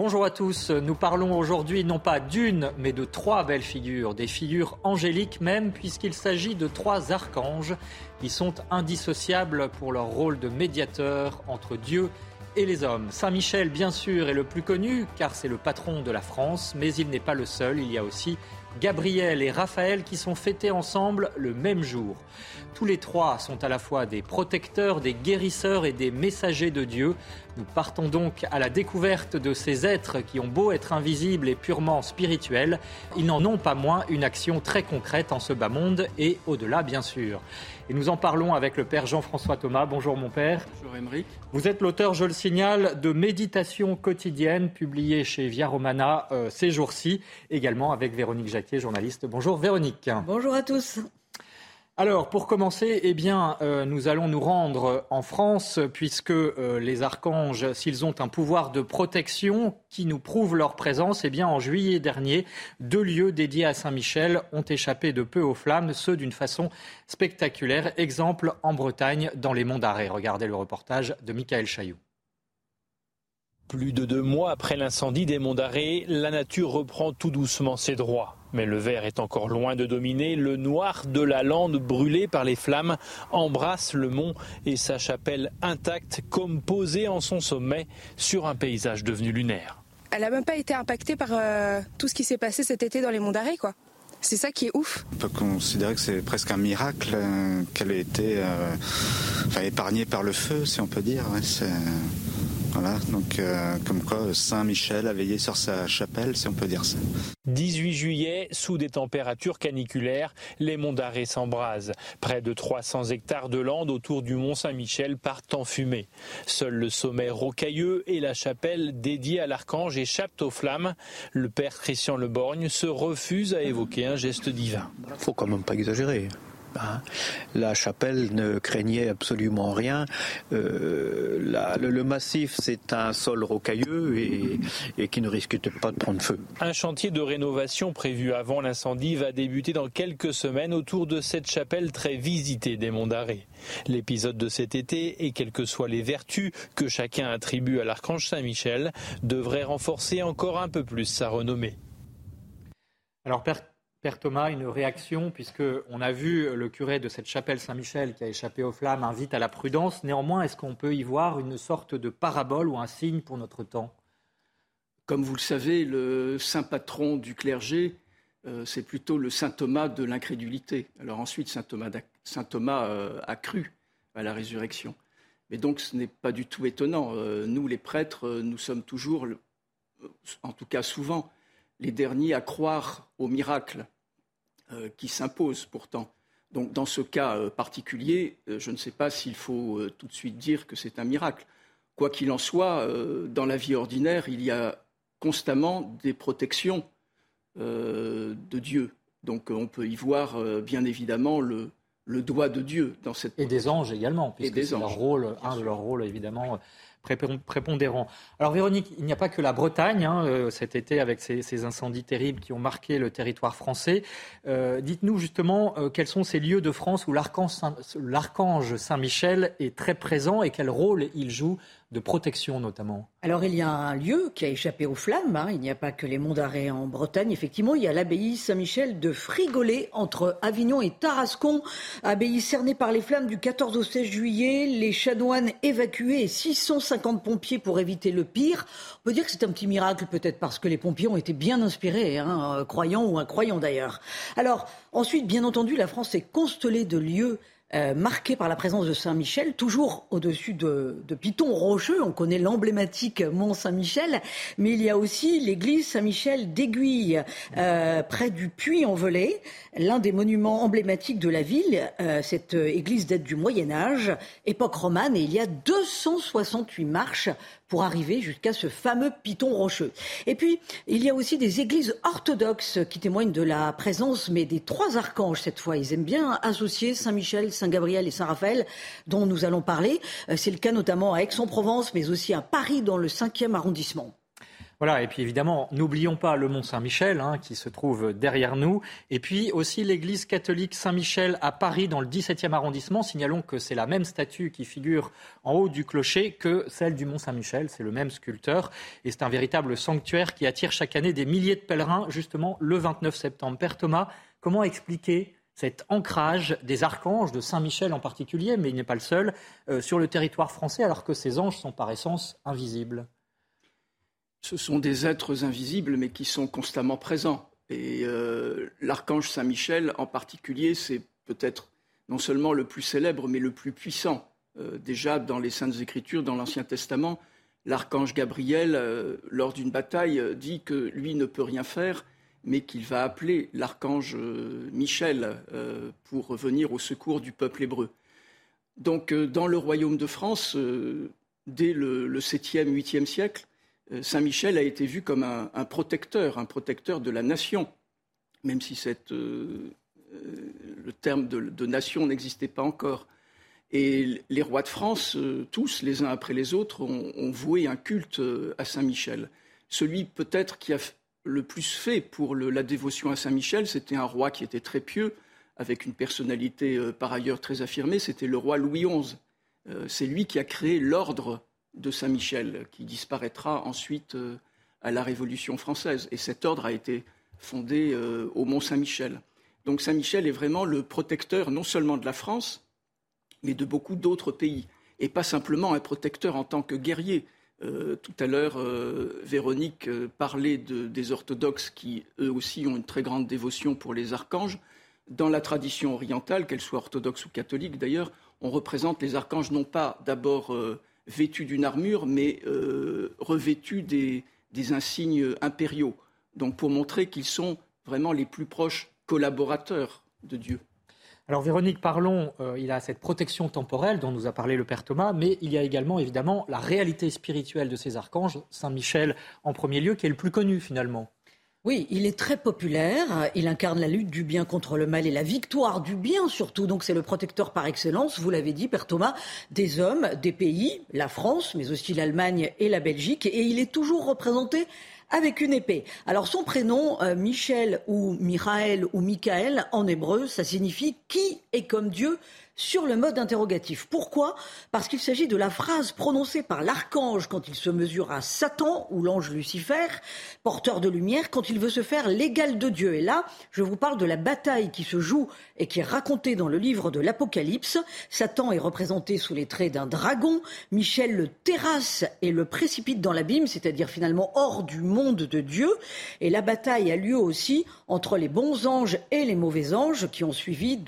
Bonjour à tous, nous parlons aujourd'hui non pas d'une, mais de trois belles figures, des figures angéliques même, puisqu'il s'agit de trois archanges qui sont indissociables pour leur rôle de médiateur entre Dieu et les hommes. Saint Michel, bien sûr, est le plus connu, car c'est le patron de la France, mais il n'est pas le seul, il y a aussi Gabriel et Raphaël qui sont fêtés ensemble le même jour. Tous les trois sont à la fois des protecteurs, des guérisseurs et des messagers de Dieu. Nous partons donc à la découverte de ces êtres qui ont beau être invisibles et purement spirituels, ils n'en ont pas moins une action très concrète en ce bas monde et au-delà bien sûr. Et nous en parlons avec le Père Jean-François Thomas. Bonjour mon Père. Bonjour Émeric. Vous êtes l'auteur, je le signale, de Méditation quotidienne publiée chez Via Romana euh, ces jours-ci, également avec Véronique Jacquier, journaliste. Bonjour Véronique. Bonjour à tous. Alors, pour commencer, eh bien, euh, nous allons nous rendre en France, puisque euh, les archanges, s'ils ont un pouvoir de protection qui nous prouve leur présence, eh bien, en juillet dernier, deux lieux dédiés à Saint-Michel ont échappé de peu aux flammes, ceux d'une façon spectaculaire. Exemple en Bretagne, dans les Monts d'Arrée. Regardez le reportage de Michael Chailloux. Plus de deux mois après l'incendie des Monts d'Arrée, la nature reprend tout doucement ses droits. Mais le vert est encore loin de dominer. Le noir de la lande brûlée par les flammes embrasse le mont et sa chapelle intacte comme posée en son sommet sur un paysage devenu lunaire. Elle n'a même pas été impactée par euh, tout ce qui s'est passé cet été dans les monts d'Arrée, quoi. C'est ça qui est ouf. On peut considérer que c'est presque un miracle euh, qu'elle ait été euh, enfin, épargnée par le feu, si on peut dire. Ouais, c'est- voilà, donc euh, comme quoi Saint-Michel a veillé sur sa chapelle, si on peut dire ça. 18 juillet, sous des températures caniculaires, les monts d'Arrée s'embrasent. Près de 300 hectares de lande autour du mont Saint-Michel partent en fumée. Seul le sommet rocailleux et la chapelle dédiée à l'archange échappent aux flammes. Le père Christian Leborgne se refuse à évoquer un geste divin. faut quand même pas exagérer. Hein. La chapelle ne craignait absolument rien. Euh, la- le, le massif, c'est un sol rocailleux et, et qui ne risque pas de prendre feu. Un chantier de rénovation prévu avant l'incendie va débuter dans quelques semaines autour de cette chapelle très visitée des Monts d'Arrée. L'épisode de cet été, et quelles que soient les vertus que chacun attribue à l'archange Saint-Michel, devrait renforcer encore un peu plus sa renommée. Alors, Père, Thomas, une réaction, puisque on a vu le curé de cette chapelle Saint-Michel qui a échappé aux flammes invite à la prudence. Néanmoins, est-ce qu'on peut y voir une sorte de parabole ou un signe pour notre temps? Comme vous le savez, le saint patron du clergé, euh, c'est plutôt le saint Thomas de l'incrédulité. Alors ensuite, saint Thomas, euh, a cru à la résurrection. Mais donc, ce n'est pas du tout étonnant. Euh, nous, les prêtres, nous sommes toujours, en tout cas souvent, les derniers à croire au miracle euh, qui s'impose pourtant. Donc, dans ce cas euh, particulier, euh, je ne sais pas s'il faut tout de suite dire que c'est un miracle. Quoi qu'il en soit, dans la vie ordinaire, il y a constamment des protections de Dieu. Donc, on peut y voir, bien évidemment, le, le doigt de Dieu dans cette Et des anges également, puisque c'est leur rôle, un de leurs rôles évidemment prépondérant. Alors Véronique, il n'y a pas que la Bretagne hein, euh, cet été avec ces, incendies terribles qui ont marqué le territoire français. Euh, Dites-nous justement euh, quels sont ces lieux de France où l'archange Saint- l'archange Saint-Michel est très présent et quel rôle il joue de protection notamment Alors il y a un lieu qui a échappé aux flammes, hein. il n'y a pas que les monts d'arrêt en Bretagne, effectivement, il y a l'abbaye Saint-Michel de Frigolet entre Avignon et Tarascon, abbaye cernée par les flammes du 14 au 16 juillet, les chanoines évacués et 650 pompiers pour éviter le pire. On peut dire que c'est un petit miracle peut-être parce que les pompiers ont été bien inspirés, hein, croyants ou incroyants d'ailleurs. Alors ensuite, bien entendu, la France est constellée de lieux euh, marqué par la présence de Saint-Michel, toujours au-dessus de, de Piton Rocheux. On connaît l'emblématique Mont Saint-Michel, mais il y a aussi l'église Saint-Michel d'Aiguille, euh, près du Puy-en-Velay, l'un des monuments emblématiques de la ville. Euh, cette église date du Moyen Âge, époque romane, et il y a 268 marches pour arriver jusqu'à ce fameux piton rocheux. Et puis, il y a aussi des églises orthodoxes qui témoignent de la présence, mais des trois archanges cette fois. Ils aiment bien associer Saint-Michel, Saint-Gabriel et Saint-Raphaël, dont nous allons parler. Euh, c'est le cas notamment à Aix-en-Provence, mais aussi à Paris, dans le 5e arrondissement. Voilà, et puis évidemment, n'oublions pas le Mont Saint-Michel, hein, qui se trouve derrière nous, et puis aussi l'église catholique Saint-Michel à Paris, dans le 17e arrondissement. Signalons que c'est la même statue qui figure en haut du clocher que celle du Mont Saint-Michel, c'est le même sculpteur, et c'est un véritable sanctuaire qui attire chaque année des milliers de pèlerins, justement le 29 septembre. Père Thomas, comment expliquer cet ancrage des archanges, de Saint-Michel en particulier, mais il n'est pas le seul, euh, sur le territoire français, alors que ces anges sont par essence invisibles ce sont des êtres invisibles, mais qui sont constamment présents. Et euh, l'archange Saint-Michel, en particulier, c'est peut-être non seulement le plus célèbre, mais le plus puissant. Euh, déjà, dans les Saintes Écritures, dans l'Ancien Testament, l'archange Gabriel, lors d'une bataille, dit que lui ne peut rien faire, mais qu'il va appeler l'archange Michel pour venir au secours du peuple hébreu. Donc, dans le royaume de France, dès le, 7e, 8e siècle, euh, Saint Michel a été vu comme un, protecteur, un protecteur de la nation, même si euh, euh, le terme de, nation n'existait pas encore. Et les rois de France, tous, les uns après les autres, ont, voué un culte à Saint Michel. Celui peut-être qui a le plus fait pour la dévotion à Saint Michel, c'était un roi qui était très pieux, avec une personnalité par ailleurs très affirmée, c'était le roi Louis XI. C'est lui qui a créé l'ordre de Saint-Michel, qui disparaîtra ensuite euh, à la Révolution française. Et cet ordre a été fondé euh, au Mont Saint-Michel. Donc Saint-Michel est vraiment le protecteur non seulement de la France, mais de beaucoup d'autres pays. Et pas simplement un protecteur en tant que guerrier. Euh, tout à l'heure, Véronique parlait des orthodoxes qui, eux aussi, ont une très grande dévotion pour les archanges. Dans la tradition orientale, qu'elle soit orthodoxe ou catholique d'ailleurs, on représente les archanges non pas d'abord vêtus d'une armure, mais euh, revêtus des, insignes impériaux. Donc pour montrer qu'ils sont vraiment les plus proches collaborateurs de Dieu. Alors Véronique, parlons, euh, il a cette protection temporelle dont nous a parlé le Père Thomas, mais il y a également évidemment la réalité spirituelle de ces archanges, Saint Michel en premier lieu, qui est le plus connu finalement. Oui, il est très populaire. Il incarne la lutte du bien contre le mal et la victoire du bien surtout. Donc c'est le protecteur par excellence, vous l'avez dit, Père Thomas, des hommes, des pays, la France, mais aussi l'Allemagne et la Belgique. Et il est toujours représenté avec une épée. Alors son prénom, euh, Michel ou Michael ou Michael, en hébreu, ça signifie qui est comme Dieu sur le mode interrogatif. Pourquoi? Parce qu'il s'agit de la phrase prononcée par l'archange quand il se mesure à Satan ou l'ange Lucifer, porteur de lumière, quand il veut se faire l'égal de Dieu. Et là, je vous parle de la bataille qui se joue et qui est racontée dans le livre de l'Apocalypse. Satan est représenté sous les traits d'un dragon, Michel le terrasse et le précipite dans l'abîme, c'est-à-dire finalement hors du monde de Dieu. Et la bataille a lieu aussi entre les bons anges et les mauvais anges qui ont suivi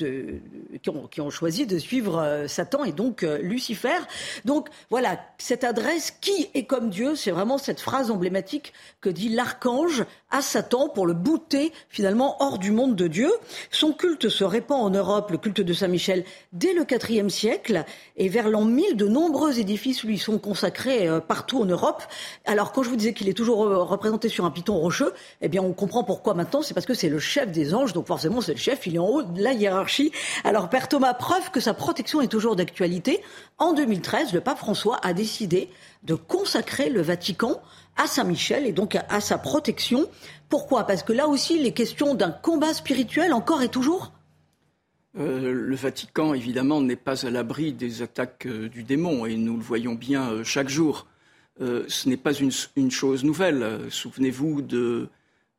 qui ont choisi de suivre euh, Satan et donc euh, Lucifer. Donc voilà, cette adresse qui est comme Dieu, c'est vraiment cette phrase emblématique que dit l'archange à Satan pour le bouter finalement hors du monde de Dieu. Son culte se répand en Europe, le culte de Saint-Michel, dès le IVe siècle et vers l'an 1000, de nombreux édifices lui sont consacrés euh, partout en Europe. Alors quand je vous disais qu'il est toujours représenté sur un piton rocheux, eh bien on comprend pourquoi maintenant, c'est parce que c'est le chef des anges, donc forcément c'est le chef, il est en haut de la hiérarchie. Alors Père Thomas, preuve que sa protection est toujours d'actualité. En 2013, le pape François a décidé de consacrer le Vatican à Saint-Michel et donc à, sa protection. Pourquoi? Parce que là aussi, les questions d'un combat spirituel encore et toujours? Le Vatican, évidemment, n'est pas à l'abri des attaques du démon, et nous le voyons bien chaque jour. ce n'est pas une, chose nouvelle. Souvenez-vous de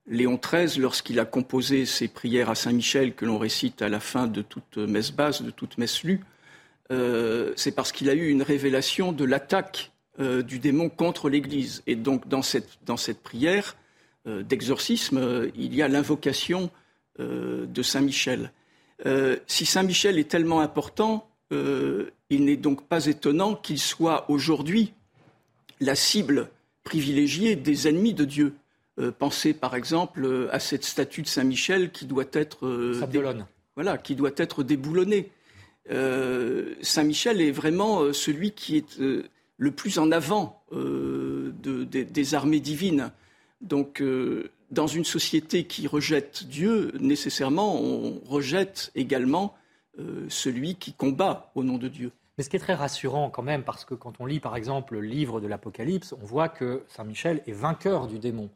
Léon XIII, lorsqu'il a composé ses prières à Saint-Michel, que l'on récite à la fin de toute messe basse, de toute messe lue, c'est parce qu'il a eu une révélation de l'attaque du démon contre l'Église. Et donc, dans cette prière, euh, d'exorcisme, euh, il y a l'invocation euh, de Saint Michel. si Saint Michel est tellement important, il n'est donc pas étonnant qu'il soit aujourd'hui la cible privilégiée des ennemis de Dieu. Pensez par exemple à cette statue de Saint Michel qui doit être voilà, qui doit être déboulonnée. Saint Michel est vraiment celui qui est le plus en avant des armées divines. Donc, euh, dans une société qui rejette Dieu, nécessairement, on rejette également euh, celui qui combat au nom de Dieu. Mais ce qui est très rassurant quand même, parce que quand on lit par exemple le livre de l'Apocalypse, on voit que Saint Michel est vainqueur du démon.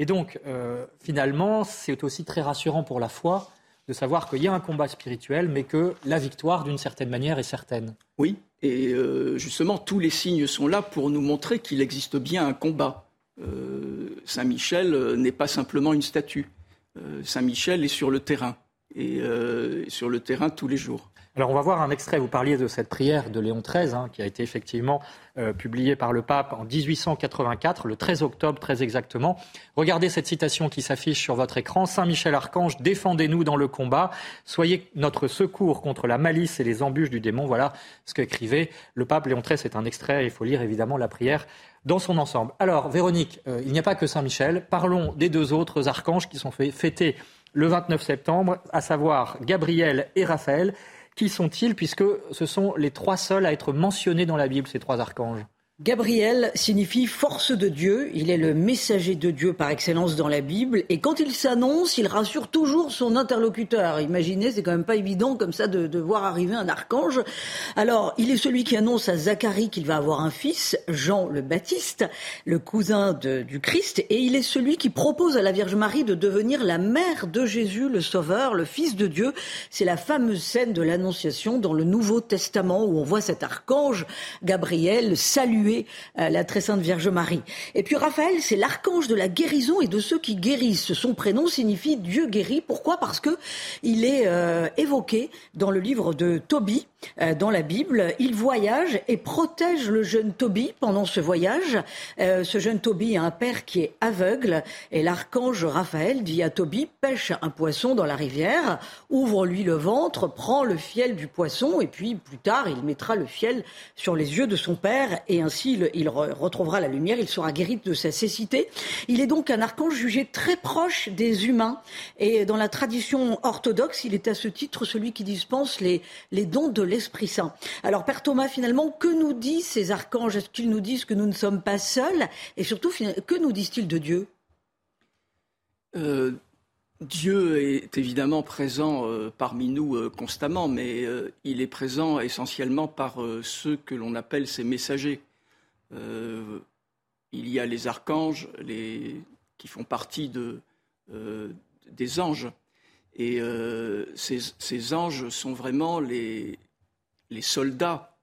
Et donc, euh, finalement, c'est aussi très rassurant pour la foi de savoir qu'il y a un combat spirituel, mais que la victoire, d'une certaine manière, est certaine. Oui, et justement, tous les signes sont là pour nous montrer qu'il existe bien un combat. Euh, Saint-Michel euh, n'est pas simplement une statue. Euh, Saint-Michel est sur le terrain, et sur le terrain tous les jours. Alors on va voir un extrait, vous parliez de cette prière de Léon XIII, hein, qui a été effectivement publiée par le pape en 1884, le 13 octobre très exactement. Regardez cette citation qui s'affiche sur votre écran. Saint Michel Archange, défendez-nous dans le combat, soyez notre secours contre la malice et les embûches du démon. Voilà ce qu'écrivait le pape Léon XIII. C'est un extrait, il faut lire évidemment la prière dans son ensemble. Alors, Véronique, euh, il n'y a pas que Saint-Michel. Parlons des deux autres archanges qui sont fêtés le 29 septembre, à savoir Gabriel et Raphaël. Qui sont-ils, puisque ce sont les trois seuls à être mentionnés dans la Bible, ces trois archanges? Gabriel signifie force de Dieu. Il est le messager de Dieu par excellence dans la Bible. Et quand il s'annonce, il rassure toujours son interlocuteur. Imaginez, c'est quand même pas évident comme ça de, voir arriver un archange. Alors, il est celui qui annonce à Zacharie qu'il va avoir un fils, Jean le Baptiste, le cousin du Christ. Et il est celui qui propose à la Vierge Marie de devenir la mère de Jésus, le Sauveur, le Fils de Dieu. C'est la fameuse scène de l'Annonciation dans le Nouveau Testament où on voit cet archange, Gabriel, saluer euh, la très sainte Vierge Marie. Et puis Raphaël, c'est l'archange de la guérison et de ceux qui guérissent. Son prénom signifie Dieu guérit. Pourquoi? Parce que il est euh, évoqué dans le livre de Tobie, dans la Bible. Il voyage et protège le jeune Tobie pendant ce voyage. ce jeune Tobie a un père qui est aveugle et l'archange Raphaël dit à Tobie pêche un poisson dans la rivière, ouvre-lui le ventre, prend le fiel du poisson et puis plus tard il mettra le fiel sur les yeux de son père et ainsi il, retrouvera la lumière, il sera guéri de sa cécité. Il est donc un archange jugé très proche des humains. Et dans la tradition orthodoxe, il est à ce titre celui qui dispense les, dons de l'Esprit Saint. Alors, Père Thomas, finalement, que nous disent ces archanges? Est-ce qu'ils nous disent que nous ne sommes pas seuls? Et surtout, que nous disent-ils de Dieu? Euh, Dieu est évidemment présent euh, parmi nous euh, constamment, mais il est présent essentiellement par ceux que l'on appelle ses messagers. Il y a les archanges qui font partie des anges. Et ces, anges sont vraiment les, soldats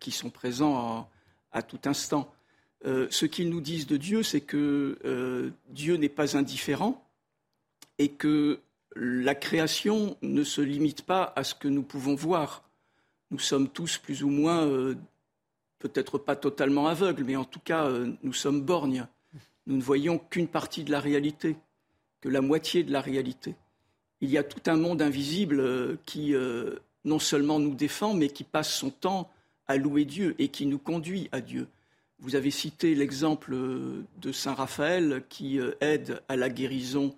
qui sont présents à tout instant. ce qu'ils nous disent de Dieu, c'est que Dieu n'est pas indifférent et que la création ne se limite pas à ce que nous pouvons voir. Nous sommes tous plus ou moins peut-être pas totalement aveugle, mais en tout cas, euh, nous sommes borgnes. Nous ne voyons qu'une partie de la réalité, que la moitié de la réalité. Il y a tout un monde invisible euh, qui euh, non seulement nous défend, mais qui passe son temps à louer Dieu et qui nous conduit à Dieu. Vous avez cité l'exemple de Saint Raphaël qui aide à la guérison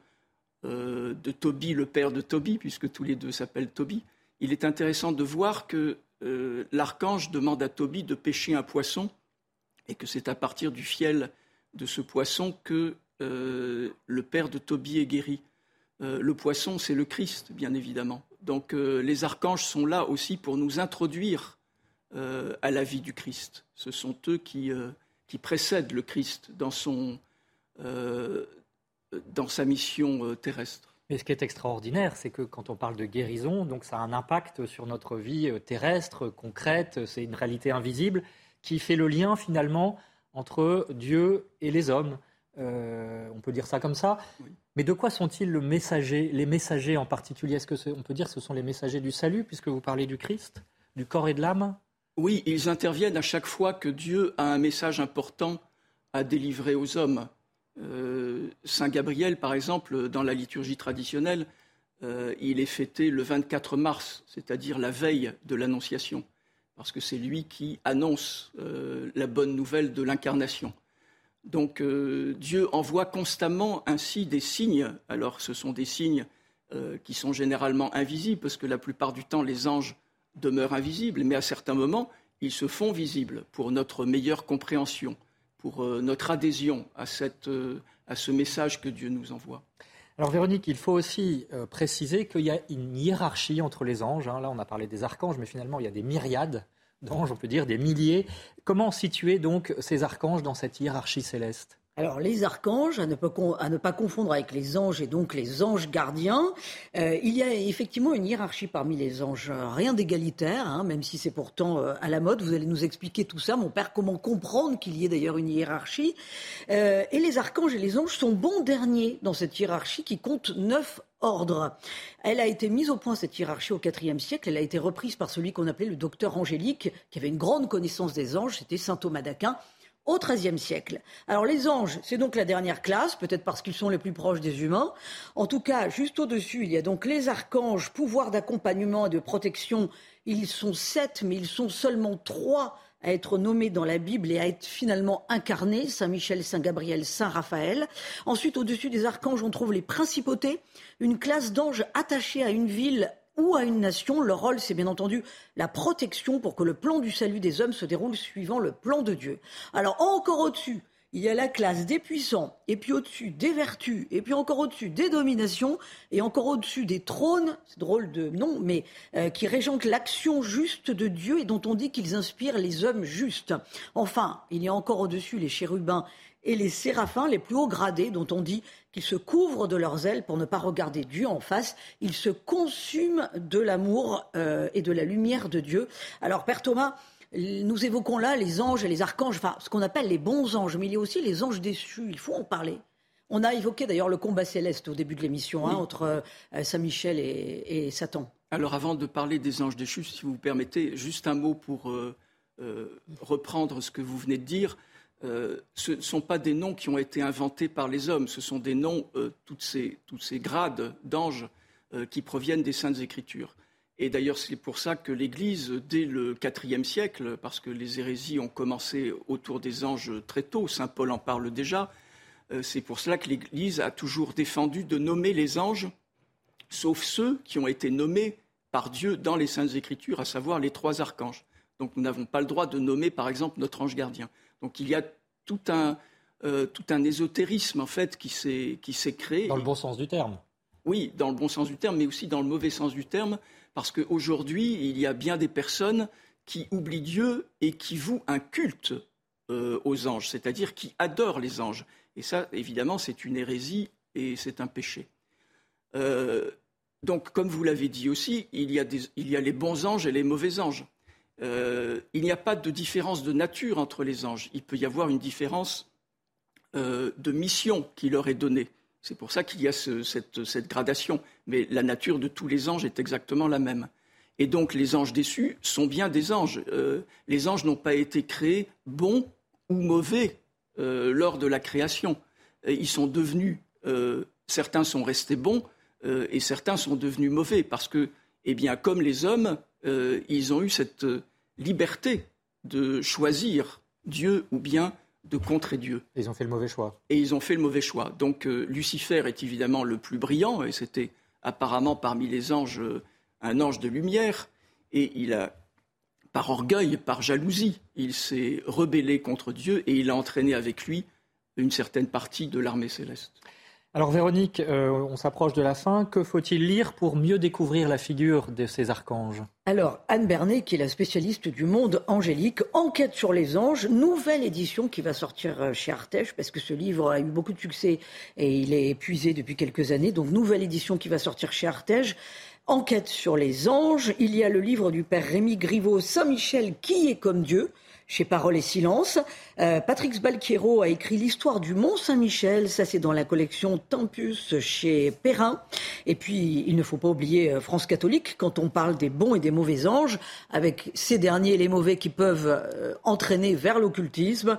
de Tobie, le père de Tobie, puisque tous les deux s'appellent Tobie. Il est intéressant de voir que euh, l'archange demande à Tobie de pêcher un poisson et que c'est à partir du fiel de ce poisson que euh, le père de Tobie est guéri. Euh, le poisson, c'est le Christ, bien évidemment. Donc les archanges sont là aussi pour nous introduire à la vie du Christ. Ce sont eux qui, qui précèdent le Christ dans sa mission terrestre. Mais ce qui est extraordinaire, c'est que quand on parle de guérison, donc ça a un impact sur notre vie terrestre, concrète, c'est une réalité invisible qui fait le lien finalement entre Dieu et les hommes. Euh, on peut dire ça comme ça. Mais de quoi sont-ils le messager, les messagers en particulier? Est-ce que on peut dire que ce sont les messagers du salut, puisque vous parlez du Christ, du corps et de l'âme? Oui, ils interviennent à chaque fois que Dieu a un message important à délivrer aux hommes. Euh, Saint Gabriel, par exemple, dans la liturgie traditionnelle, euh, il est fêté le 24 mars, c'est-à-dire la veille de l'Annonciation, parce que c'est lui qui annonce la bonne nouvelle de l'incarnation. Donc euh, Dieu envoie constamment ainsi des signes. Alors ce sont des signes euh, qui sont généralement invisibles, parce que la plupart du temps les anges demeurent invisibles, mais à certains moments ils se font visibles pour notre meilleure compréhension, pour euh, notre adhésion à, ce message que Dieu nous envoie. Alors Véronique, il faut aussi préciser qu'il y a une hiérarchie entre les anges. Hein. Là, on a parlé des archanges, mais finalement, il y a des myriades d'anges, on peut dire des milliers. Comment situer donc ces archanges dans cette hiérarchie céleste? Alors les archanges, à ne, pas, confondre avec les anges et donc les anges gardiens, euh, il y a effectivement une hiérarchie parmi les anges, rien d'égalitaire, hein, même si c'est pourtant euh, à la mode. Vous allez nous expliquer tout ça, mon père, comment comprendre qu'il y ait d'ailleurs une hiérarchie? Euh, et les archanges et les anges sont bons derniers dans cette hiérarchie qui compte neuf ordre. Elle a été mise au point, cette hiérarchie, au IVe siècle. Elle a été reprise par celui qu'on appelait le docteur angélique, qui avait une grande connaissance des anges. C'était saint Thomas d'Aquin au XIIIe siècle. Alors les anges, c'est donc la dernière classe, peut-être parce qu'ils sont les plus proches des humains. En tout cas, juste au-dessus, il y a donc les archanges, pouvoir d'accompagnement et de protection. Ils sont sept, mais ils sont seulement trois à être nommés dans la Bible et à être finalement incarnés, Saint Michel, Saint Gabriel, Saint Raphaël. Ensuite, au-dessus des archanges, on trouve les principautés, une classe d'anges attachés à une ville ou à une nation. Leur rôle, c'est bien entendu la protection pour que le plan du salut des hommes se déroule suivant le plan de Dieu. Alors encore au-dessus, il y a la classe des puissants, et puis au-dessus des vertus, et puis encore au-dessus des dominations, et encore au-dessus des trônes, c'est drôle de nom, mais euh, qui régentent l'action juste de Dieu et dont on dit qu'ils inspirent les hommes justes. Enfin, il y a encore au-dessus les chérubins et les séraphins les plus hauts gradés, dont on dit qu'ils se couvrent de leurs ailes pour ne pas regarder Dieu en face. Ils se consument de l'amour euh, et de la lumière de Dieu. Alors, Père Thomas, nous évoquons là les anges et les archanges, enfin ce qu'on appelle les bons anges, mais il y a aussi les anges déçus, il faut en parler. On a évoqué d'ailleurs le combat céleste au début de l'émission hein, entre euh, Saint-Michel et, Satan. Alors avant de parler des anges déchus, si vous permettez, juste un mot pour euh, reprendre ce que vous venez de dire. Euh, ce ne sont pas des noms qui ont été inventés par les hommes, ce sont des noms, euh, toutes ces, tous ces grades d'anges euh, qui proviennent des Saintes Écritures. Et d'ailleurs, c'est pour ça que l'Église, dès le IVe siècle, parce que les hérésies ont commencé autour des anges très tôt, Saint Paul en parle déjà, c'est pour cela que l'Église a toujours défendu de nommer les anges, sauf ceux qui ont été nommés par Dieu dans les Saintes Écritures, à savoir les trois archanges. Donc nous n'avons pas le droit de nommer, par exemple, notre ange gardien. Donc il y a tout un, euh, tout un ésotérisme en fait qui s'est créé. Dans le bon sens du terme. Oui, dans le bon sens du terme, mais aussi dans le mauvais sens du terme, parce qu'aujourd'hui, il y a bien des personnes qui oublient Dieu et qui vouent un culte euh, aux anges, c'est-à-dire qui adorent les anges. Et ça, évidemment, c'est une hérésie et c'est un péché. Euh, donc, comme vous l'avez dit aussi, il y, a il y a les bons anges et les mauvais anges. Euh, il n'y a pas de différence de nature entre les anges. Il peut y avoir une différence euh, de mission qui leur est donnée. C'est pour ça qu'il y a cette, gradation. Mais la nature de tous les anges est exactement la même. Et donc les anges déçus sont bien des anges. Euh, les anges n'ont pas été créés bons ou mauvais lors de la création. ils sont devenus, certains sont restés bons et certains sont devenus mauvais parce que, eh bien, comme les hommes, ils ont eu cette liberté de choisir Dieu ou bien de contrer Dieu. Ils ont fait le mauvais choix. Et ils ont fait le mauvais choix. Donc euh, Lucifer est évidemment le plus brillant, et c'était apparemment parmi les anges euh, un ange de lumière, et il a, par orgueil, par jalousie, il s'est rebellé contre Dieu, et il a entraîné avec lui une certaine partie de l'armée céleste. Alors Véronique, euh, on s'approche de la fin. Que faut-il lire pour mieux découvrir la figure de ces archanges? Alors Anne Bernet, qui est la spécialiste du monde angélique, enquête sur les anges, nouvelle édition qui va sortir euh, chez Artege, parce que ce livre a eu beaucoup de succès et il est épuisé depuis quelques années. Donc nouvelle édition qui va sortir chez Artege. Enquête sur les anges. Il y a le livre du père Rémi Griveau, Saint-Michel, qui est comme Dieu chez Parole et Silence. Euh, Patrick Balquiero a écrit l'histoire du Mont Saint-Michel. Ça, c'est dans la collection Tempus chez Perrin. Et puis, il ne faut pas oublier euh, France catholique quand on parle des bons et des mauvais anges, avec ces derniers, les mauvais qui peuvent euh, entraîner vers l'occultisme.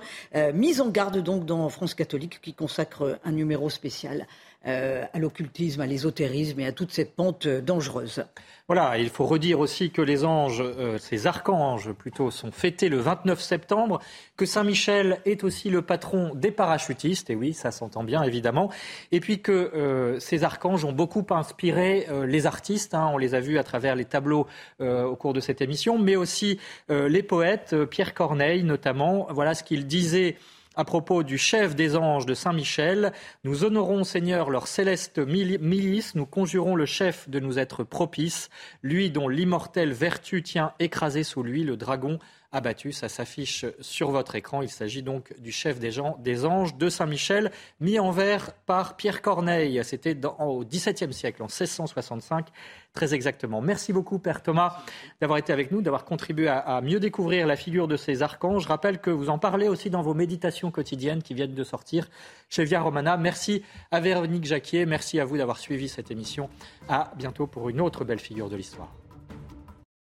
mise en garde donc dans France catholique qui consacre un numéro spécial. Euh, à l'occultisme, à l'ésotérisme et à toute cette pente dangereuse. Voilà, il faut redire aussi que les anges, euh, ces archanges plutôt, sont fêtés le 29 septembre, que Saint-Michel est aussi le patron des parachutistes, et oui, ça s'entend bien évidemment, et puis que euh, ces archanges ont beaucoup inspiré les artistes, hein, on les a vus à travers les tableaux au cours de cette émission, mais aussi les poètes, Pierre Corneille notamment, voilà ce qu'il disait à propos du chef des anges de Saint-Michel. Nous honorons, Seigneur, leur céleste milice, nous conjurons le chef de nous être propice, lui dont l'immortelle vertu tient écrasé sous lui le dragon abattu. Ça s'affiche sur votre écran. Il s'agit donc du chef des, gens, des anges de Saint-Michel, mis en vers par Pierre Corneille. C'était au XVIIe siècle, en 1665, très exactement. Merci beaucoup, Père Thomas, d'avoir été avec nous, d'avoir contribué à, mieux découvrir la figure de ces archanges. Je rappelle que vous en parlez aussi dans vos méditations quotidiennes qui viennent de sortir chez Via Romana. Merci à Véronique Jacquier. Merci à vous d'avoir suivi cette émission. À bientôt pour une autre belle figure de l'histoire.